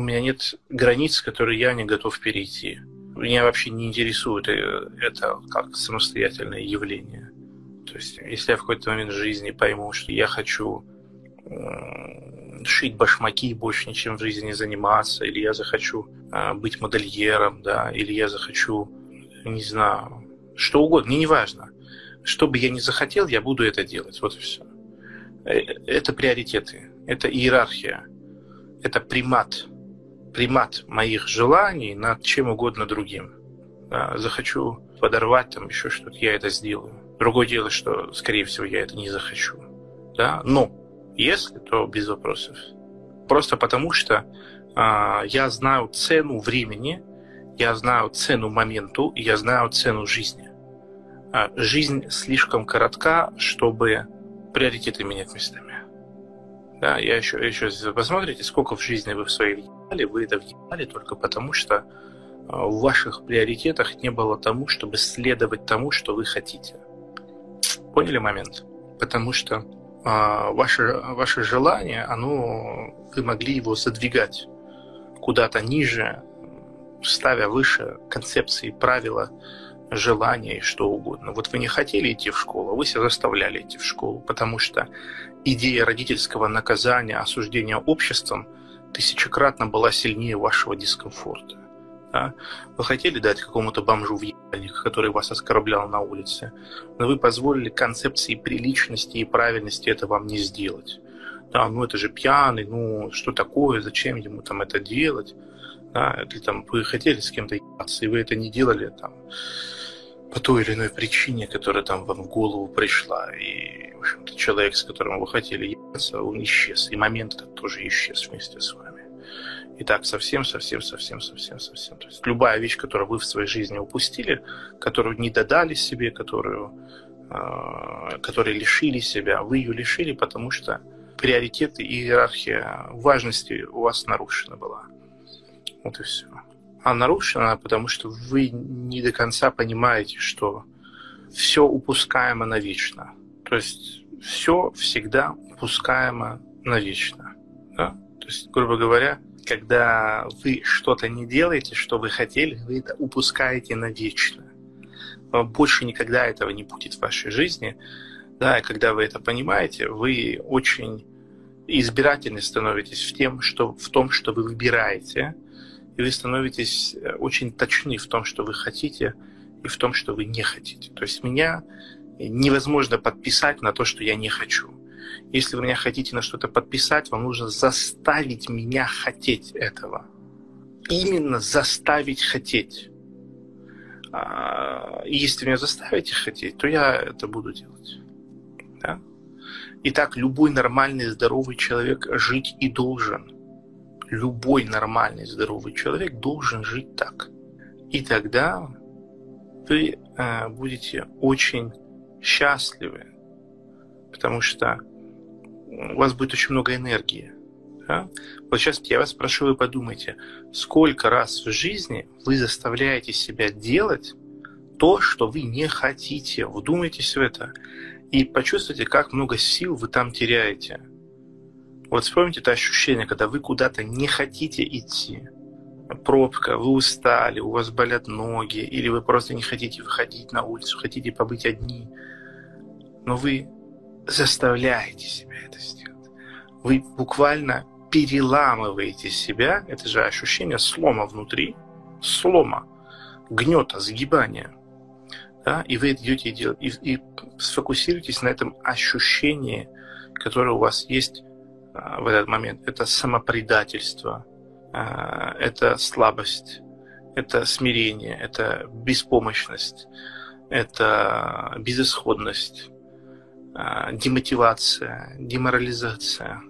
у меня нет границ, которые я не готов перейти. Меня вообще не интересует э, это как самостоятельное явление. То есть, если я в какой-то момент жизни пойму, что я хочу шить башмаки больше ничем в жизни не заниматься, или я захочу э, быть модельером, да, или я захочу, не знаю, что угодно, мне не важно. Что бы я ни захотел, я буду это делать. Вот и все. Э, это приоритеты, это иерархия, это примат, примат моих желаний над чем угодно другим. Да, захочу подорвать там еще что-то, я это сделаю. Другое дело, что, скорее всего, я это не захочу. Да? Но если, то без вопросов. Просто потому что э, я знаю цену времени, я знаю цену моменту, я знаю цену жизни. Э, жизнь слишком коротка, чтобы приоритеты менять местами. Да, я еще, еще посмотрите, сколько в жизни вы в своей въебали, вы это въебали только потому, что в ваших приоритетах не было тому, чтобы следовать тому, что вы хотите. Поняли момент? Потому что а, ваше, ваше желание, оно, вы могли его задвигать куда-то ниже, ставя выше концепции, правила, желания и что угодно. Вот вы не хотели идти в школу, вы себя заставляли идти в школу, потому что идея родительского наказания, осуждения обществом тысячекратно была сильнее вашего дискомфорта. Да? Вы хотели дать какому-то бомжу в ебальник, который вас оскорблял на улице, но вы позволили концепции приличности и правильности это вам не сделать. Да, ну это же пьяный, ну что такое, зачем ему там это делать? Да, или там вы хотели с кем-то ебаться, и вы это не делали там по той или иной причине, которая там вам в голову пришла. И, в общем-то, человек, с которым вы хотели ебаться, он исчез. И момент этот тоже исчез вместе с вами. И так совсем, совсем, совсем, совсем, совсем. То есть любая вещь, которую вы в своей жизни упустили, которую не додали себе, которую, э, которой лишили себя, вы ее лишили, потому что приоритеты и иерархия важности у вас нарушена была. Вот и все. А нарушена, потому что вы не до конца понимаете, что все упускаемо навечно. То есть все всегда упускаемо навечно. Да? То есть, грубо говоря, когда вы что-то не делаете, что вы хотели, вы это упускаете навечно. Больше никогда этого не будет в вашей жизни. Да, и когда вы это понимаете, вы очень избирательны становитесь в, тем, что, в том, что вы выбираете, и вы становитесь э, очень точны в том, что вы хотите, и в том, что вы не хотите. То есть меня невозможно подписать на то, что я не хочу. Если вы меня хотите на что-то подписать, вам нужно заставить меня хотеть этого. Именно заставить хотеть. А, и если меня заставите хотеть, то я это буду делать. Да? Итак, любой нормальный, здоровый человек жить и должен. Любой нормальный, здоровый человек должен жить так. И тогда вы э, будете очень счастливы, потому что у вас будет очень много энергии. Да? Вот сейчас я вас прошу, вы подумайте, сколько раз в жизни вы заставляете себя делать то, что вы не хотите. Вдумайтесь в это. И почувствуйте, как много сил вы там теряете. Вот вспомните это ощущение, когда вы куда-то не хотите идти. Пробка, вы устали, у вас болят ноги, или вы просто не хотите выходить на улицу, хотите побыть одни. Но вы заставляете себя это сделать. Вы буквально переламываете себя, это же ощущение слома внутри, слома, гнета, сгибания. Да? И вы идете и делаете, и, и сфокусируйтесь на этом ощущении, которое у вас есть а, в этот момент. Это самопредательство, а, это слабость, это смирение, это беспомощность, это безысходность, демотивация, деморализация.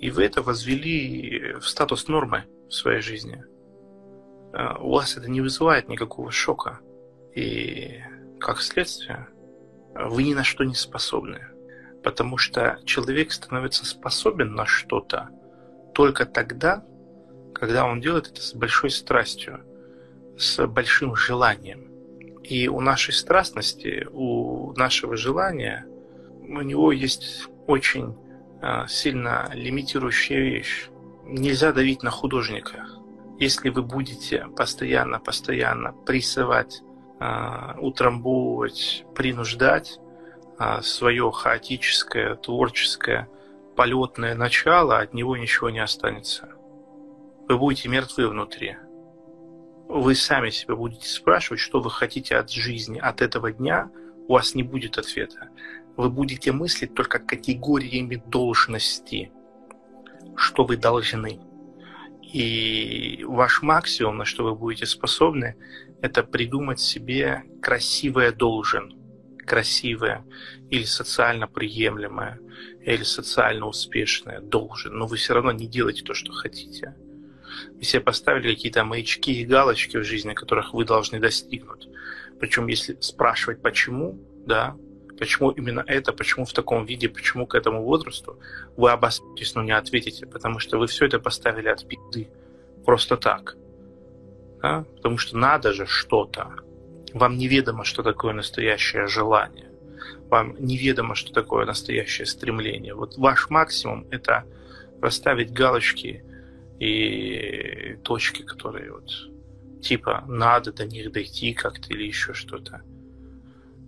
И вы это возвели в статус нормы в своей жизни. А, у вас это не вызывает никакого шока. И как следствие, вы ни на что не способны. Потому что человек становится способен на что-то только тогда, когда он делает это с большой страстью, с большим желанием. И у нашей страстности, у нашего желания, у него есть очень а, сильно лимитирующая вещь. нельзя давить на художника. Если вы будете постоянно-постоянно прессовать, а, утрамбовывать, принуждать а, свое хаотическое, творческое, полетное начало, от него ничего не останется. Вы будете мертвы внутри. Вы сами себя будете спрашивать, что вы хотите от жизни, от этого дня, у вас не будет ответа. Вы будете мыслить только категориями должности, что вы должны. И ваш максимум, на что вы будете способны, это придумать себе красивое должен, красивое или социально приемлемое, или социально успешное должен, но вы все равно не делаете то, что хотите. Вы себе поставили какие-то маячки и галочки в жизни, которых вы должны достигнуть. Причем, если спрашивать почему, да, почему именно это, почему в таком виде, почему к этому возрасту, вы обосретесь, но не ответите, потому что вы все это поставили от пизды. Просто так. Да? Потому что надо же что-то. Вам неведомо, что такое настоящее желание. Вам неведомо, что такое настоящее стремление. Вот ваш максимум – это расставить галочки и точки, которые вот типа надо до них дойти как-то или еще что-то.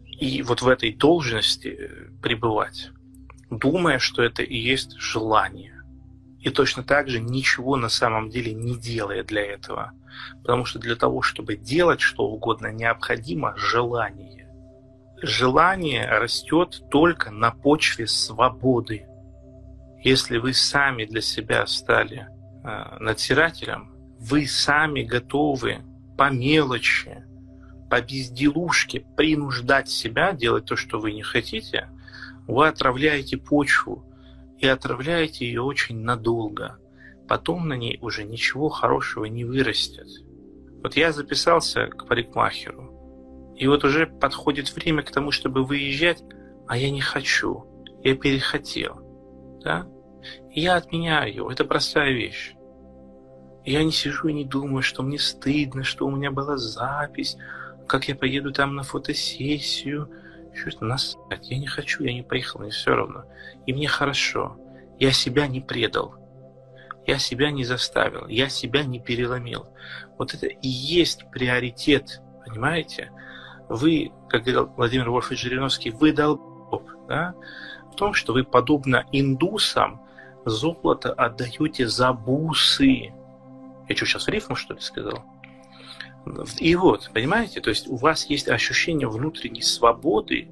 И вот в этой должности пребывать, думая, что это и есть желание. И точно так же ничего на самом деле не делая для этого. Потому что для того, чтобы делать что угодно, необходимо желание. Желание растет только на почве свободы. Если вы сами для себя стали э, надзирателем, вы сами готовы по мелочи, по безделушке принуждать себя делать то, что вы не хотите, вы отравляете почву и отравляете ее очень надолго. Потом на ней уже ничего хорошего не вырастет. Вот я записался к парикмахеру, и вот уже подходит время к тому, чтобы выезжать, а я не хочу, я перехотел. Да? Я отменяю его, это простая вещь. Я не сижу и не думаю, что мне стыдно, что у меня была запись, как я поеду там на фотосессию. Что-то насрать, я не хочу, я не поехал, мне все равно. И мне хорошо. Я себя не предал. Я себя не заставил, я себя не переломил. Вот это и есть приоритет, понимаете? Вы, как говорил Владимир Вольфович Жириновский, вы долбоб, да? В том, что вы, подобно индусам, золото отдаете за бусы. Я что, сейчас рифму, что ли, сказал? И вот, понимаете, то есть у вас есть ощущение внутренней свободы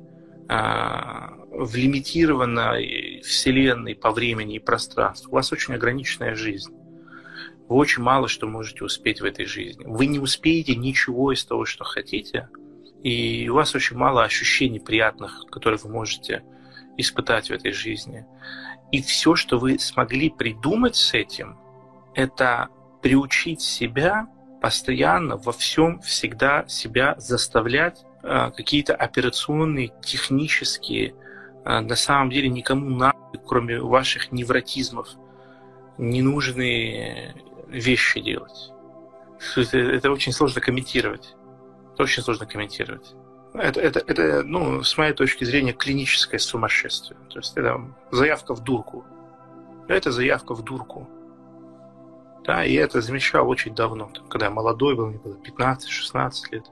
а, в лимитированной вселенной по времени и пространству. У вас очень ограниченная жизнь. Вы очень мало что можете успеть в этой жизни. Вы не успеете ничего из того, что хотите, и у вас очень мало ощущений приятных, которые вы можете испытать в этой жизни. И все, что вы смогли придумать с этим, это приучить себя постоянно во всем всегда себя заставлять э, какие-то операционные, технические, э, на самом деле никому на, кроме ваших невротизмов, ненужные вещи делать. Это, это очень сложно комментировать. Это очень сложно комментировать. Это, это, это, ну, с моей точки зрения, клиническое сумасшествие. То есть это заявка в дурку. Это заявка в дурку. Да, и это замечал очень давно, когда я молодой был, мне было 15-16 лет.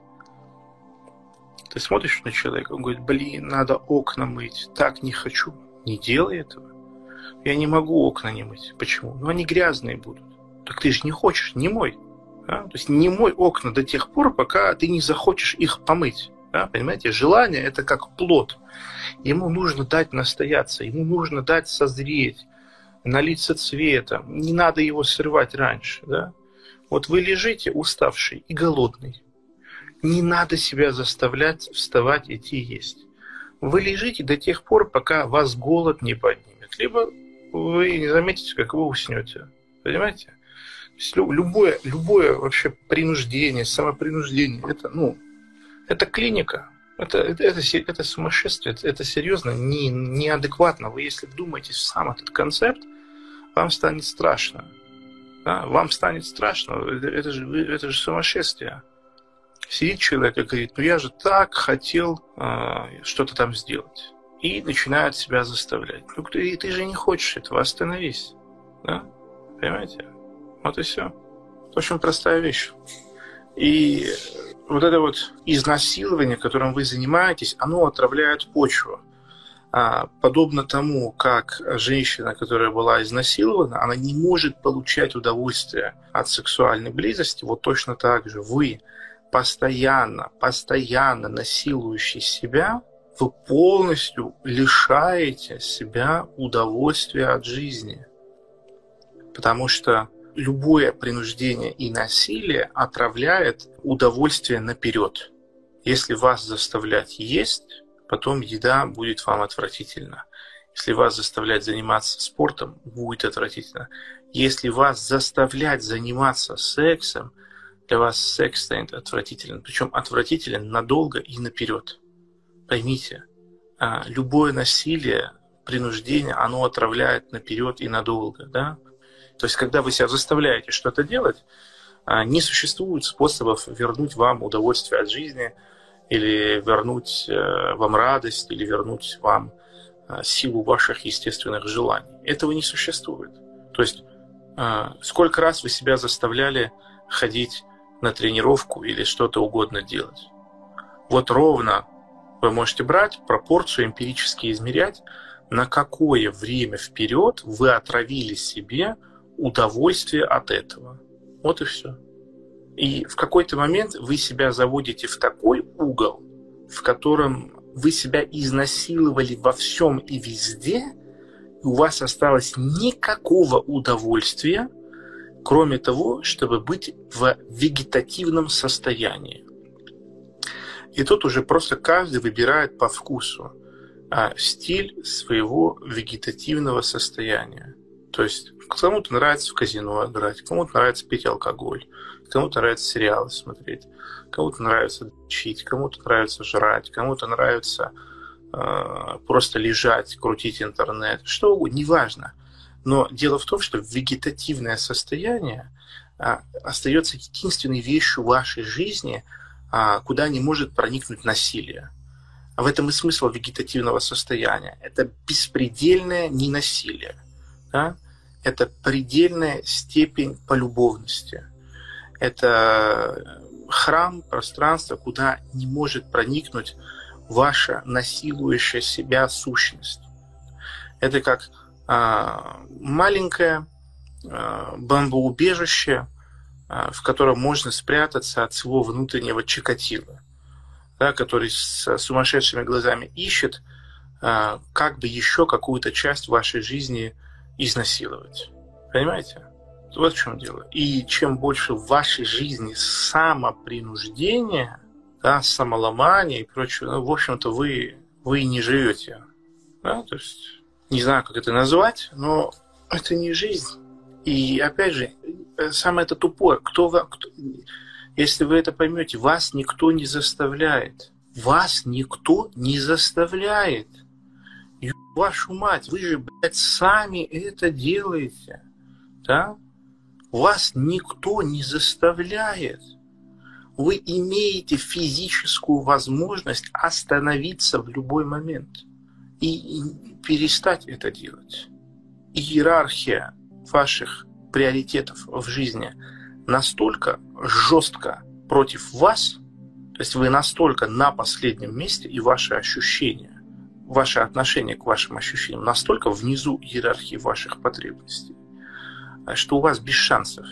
Ты смотришь на человека, он говорит, блин, надо окна мыть, так не хочу. Не делай этого. Я не могу окна не мыть. Почему? Ну, они грязные будут. Так ты же не хочешь, не мой. Да? То есть не мой окна до тех пор, пока ты не захочешь их помыть. Да? Понимаете, желание это как плод. Ему нужно дать настояться, ему нужно дать созреть налиться цветом. Не надо его срывать раньше. Да? Вот вы лежите уставший и голодный. Не надо себя заставлять вставать, идти есть. Вы лежите до тех пор, пока вас голод не поднимет. Либо вы не заметите, как вы уснете. Понимаете? Любое, любое вообще принуждение, самопринуждение, это, ну, это клиника. Это, это, это, это сумасшествие, это, это серьезно не, неадекватно. Вы, если вдумаетесь в сам этот концепт, вам станет страшно. Да? Вам станет страшно. Это, это, же, это же сумасшествие. Сидит человек и говорит, ну я же так хотел э, что-то там сделать. И начинает себя заставлять. Ну ты, ты же не хочешь этого, остановись. Да? Понимаете? Вот и все. Очень простая вещь. И вот это вот изнасилование, которым вы занимаетесь, оно отравляет почву. А, подобно тому, как женщина, которая была изнасилована, она не может получать удовольствие от сексуальной близости, вот точно так же вы постоянно, постоянно насилующий себя, вы полностью лишаете себя удовольствия от жизни. Потому что любое принуждение и насилие отравляет удовольствие наперед. Если вас заставлять есть, потом еда будет вам отвратительна. Если вас заставлять заниматься спортом, будет отвратительно. Если вас заставлять заниматься сексом, для вас секс станет отвратителен. Причем отвратителен надолго и наперед. Поймите, а, любое насилие, принуждение, оно отравляет наперед и надолго. Да? То есть, когда вы себя заставляете что-то делать, а, не существует способов вернуть вам удовольствие от жизни – или вернуть э, вам радость, или вернуть вам э, силу ваших естественных желаний. Этого не существует. То есть э, сколько раз вы себя заставляли ходить на тренировку или что-то угодно делать. Вот ровно вы можете брать пропорцию эмпирически измерять, на какое время вперед вы отравили себе удовольствие от этого. Вот и все. И в какой-то момент вы себя заводите в такой угол, в котором вы себя изнасиловали во всем и везде, и у вас осталось никакого удовольствия, кроме того, чтобы быть в вегетативном состоянии. И тут уже просто каждый выбирает по вкусу а, стиль своего вегетативного состояния. То есть кому-то нравится в казино играть, кому-то нравится пить алкоголь, Кому-то нравится сериалы смотреть, кому-то нравится учить, кому-то нравится жрать, кому-то нравится э, просто лежать, крутить интернет, что угодно, неважно. Но дело в том, что вегетативное состояние э, остается единственной вещью вашей жизни, э, куда не может проникнуть насилие. А в этом и смысл вегетативного состояния. Это беспредельное ненасилие. Да? Это предельная степень полюбовности это храм, пространство, куда не может проникнуть ваша насилующая себя сущность. Это как а, маленькое а, бомбоубежище, а, в котором можно спрятаться от своего внутреннего чикатила, да, который с сумасшедшими глазами ищет, как бы еще какую-то часть вашей жизни изнасиловать. Понимаете? Вот в чем дело. И чем больше в вашей жизни самопринуждения, да, самоломания и прочего, ну, в общем-то, вы, вы не живете. Да? То есть, не знаю, как это назвать, но это не жизнь. И опять же, самое это тупое, кто, кто если вы это поймете, вас никто не заставляет. Вас никто не заставляет. Вашу мать, вы же, блядь, сами это делаете. Да? Вас никто не заставляет. Вы имеете физическую возможность остановиться в любой момент и перестать это делать. Иерархия ваших приоритетов в жизни настолько жестко против вас, то есть вы настолько на последнем месте, и ваши ощущения, ваше отношение к вашим ощущениям настолько внизу иерархии ваших потребностей, что у вас без шансов.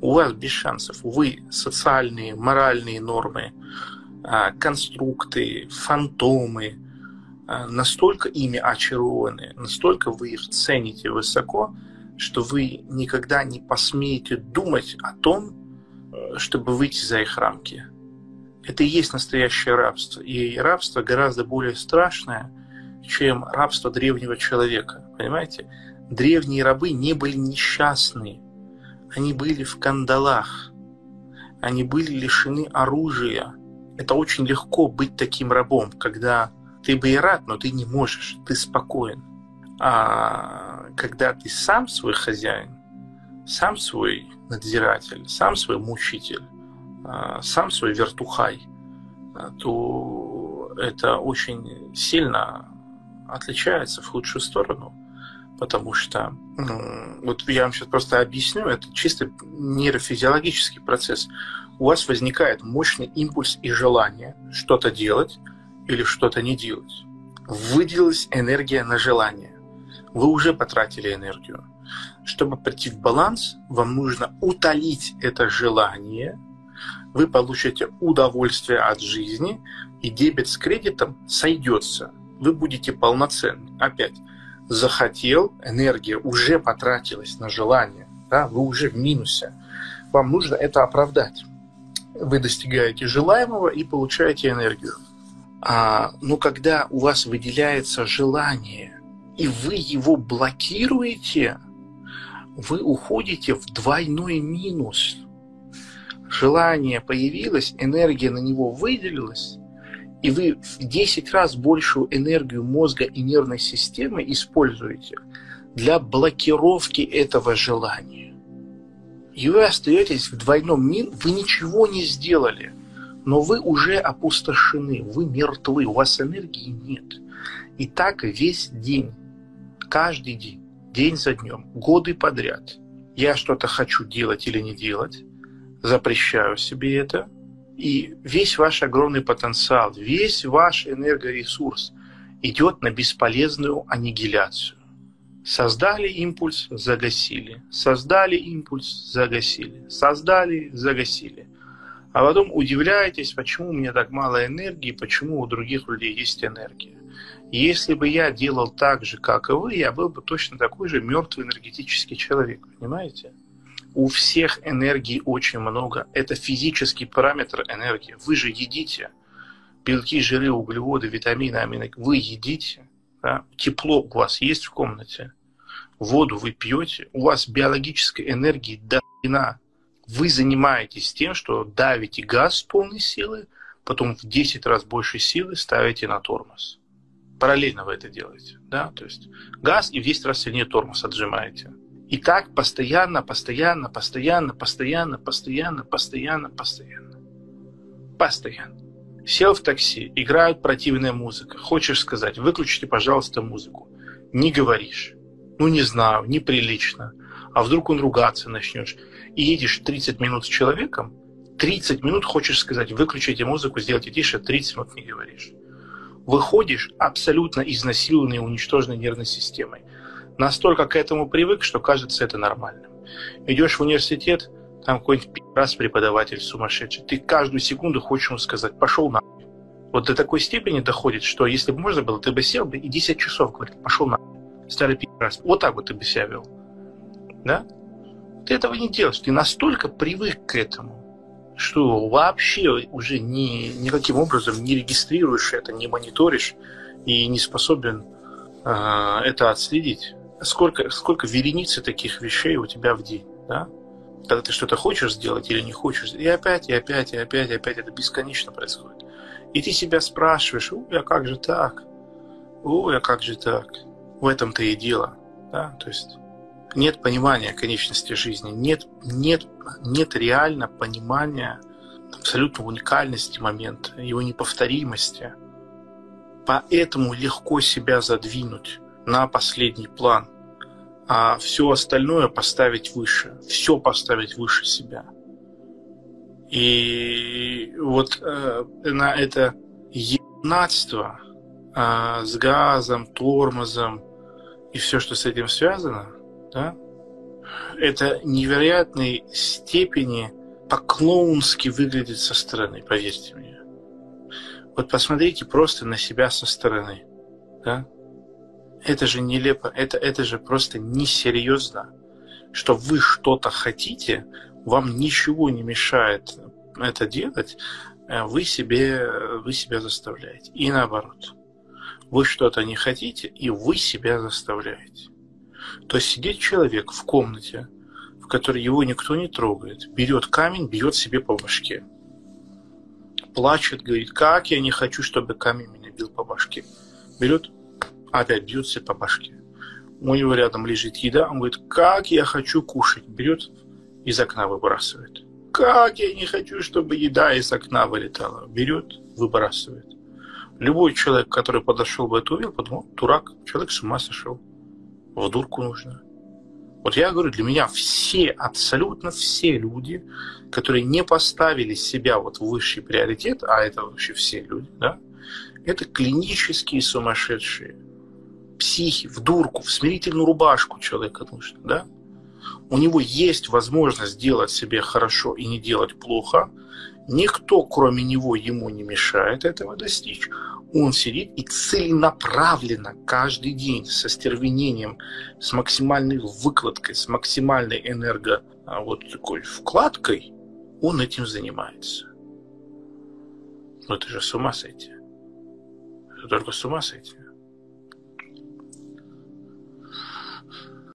У вас без шансов. Вы социальные, моральные нормы, а, конструкты, фантомы, а, настолько ими очарованы, настолько вы их цените высоко, что вы никогда не посмеете думать о том, э, чтобы выйти за их рамки. Это и есть настоящее рабство. И рабство гораздо более страшное, чем рабство древнего человека. Понимаете? Древние рабы не были несчастны. Они были в кандалах. Они были лишены оружия. Это очень легко быть таким рабом, когда ты бы и рад, но ты не можешь, ты спокоен. А когда ты сам свой хозяин, сам свой надзиратель, сам свой мучитель, сам свой вертухай, а, то это очень сильно отличается в худшую сторону Потому что, вот я вам сейчас просто объясню, это чисто нейрофизиологический процесс. У вас возникает мощный импульс и желание что-то делать или что-то не делать. Выделилась энергия на желание. Вы уже потратили энергию. Чтобы прийти в баланс, вам нужно утолить это желание. Вы получите удовольствие от жизни, и дебет с кредитом сойдется. Вы будете полноценны. Опять, захотел, энергия уже потратилась на желание, да, вы уже в минусе. Вам нужно это оправдать. Вы достигаете желаемого и получаете энергию. А, но когда у вас выделяется желание, и вы его блокируете, вы уходите в двойной минус. Желание появилось, энергия на него выделилась, и вы в 10 раз большую энергию мозга и нервной системы используете для блокировки этого желания. И вы остаетесь в двойном мин, вы ничего не сделали, но вы уже опустошены, вы мертвы, у вас энергии нет. И так весь день, каждый день, день за днем, годы подряд. Я что-то хочу делать или не делать, запрещаю себе это – и весь ваш огромный потенциал, весь ваш энергоресурс идет на бесполезную аннигиляцию. Создали импульс, загасили. Создали импульс, загасили. Создали, загасили. А потом удивляетесь, почему у меня так мало энергии, почему у других людей есть энергия. Если бы я делал так же, как и вы, я был бы точно такой же мертвый энергетический человек. Понимаете? У всех энергии очень много. Это физический параметр энергии. Вы же едите белки, жиры, углеводы, витамины, амины. Вы едите. Да? Тепло у вас есть в комнате. Воду вы пьете. У вас биологической энергии до хрена. Вы занимаетесь тем, что давите газ с полной силы, потом в 10 раз больше силы ставите на тормоз. Параллельно вы это делаете. Да? То есть газ и в 10 раз сильнее тормоз отжимаете. И так постоянно, постоянно, постоянно, постоянно, постоянно, постоянно, постоянно. Постоянно. Сел в такси, играют противная музыка. Хочешь сказать, выключите, пожалуйста, музыку. Не говоришь. Ну, не знаю, неприлично. А вдруг он ругаться начнешь. И едешь 30 минут с человеком, 30 минут хочешь сказать, выключите музыку, сделайте тише, 30 минут не говоришь. Выходишь абсолютно изнасилованной и уничтоженной нервной системой настолько к этому привык, что кажется это нормальным. Идешь в университет, там какой-нибудь раз преподаватель сумасшедший, ты каждую секунду хочешь ему сказать, пошел на вот до такой степени доходит, что если бы можно было, ты бы сел бы и 10 часов говорит, пошел на старый раз. Вот так вот ты бы себя вел. Да? Ты этого не делаешь. Ты настолько привык к этому, что вообще уже ни, никаким образом не регистрируешь это, не мониторишь и не способен э, это отследить сколько, сколько вереницы таких вещей у тебя в день, да? Когда ты что-то хочешь сделать или не хочешь, и опять, и опять, и опять, и опять это бесконечно происходит. И ты себя спрашиваешь, ой, а как же так? Ой, а как же так? В этом-то и дело, да? То есть нет понимания конечности жизни, нет, нет, нет реально понимания абсолютно уникальности момента, его неповторимости. Поэтому легко себя задвинуть на последний план, а все остальное поставить выше, все поставить выше себя. И вот э, на это ебнатство э, с газом, тормозом и все, что с этим связано, да, это невероятной степени по-клоунски выглядит со стороны, поверьте мне. Вот посмотрите просто на себя со стороны. Да? Это же нелепо, это, это же просто несерьезно, что вы что-то хотите, вам ничего не мешает это делать, э, вы себе, вы себя заставляете. И наоборот. Вы что-то не хотите, и вы себя заставляете. То есть сидит человек в комнате, в которой его никто не трогает, берет камень, бьет себе по башке. Плачет, говорит, как я не хочу, чтобы камень меня бил по башке. Берет опять бьется по башке. У него рядом лежит еда, он говорит, как я хочу кушать. Берет, из окна выбрасывает. Как я не хочу, чтобы еда из окна вылетала. Берет, выбрасывает. Любой человек, который подошел бы это увидел, подумал, дурак, человек с ума сошел. в дурку нужно. Вот я говорю, для меня все, абсолютно все люди, которые не поставили себя вот в высший приоритет, а это вообще все люди, да, это клинические сумасшедшие. Психи, в дурку, в смирительную рубашку человека нужно, да? У него есть возможность делать себе хорошо и не делать плохо. Никто, кроме него, ему не мешает этого достичь. Он сидит и целенаправленно каждый день со стервенением, с максимальной выкладкой, с максимальной энерго а, вот такой вкладкой, он этим занимается. Но это же с ума сойти. Это только с ума сойти.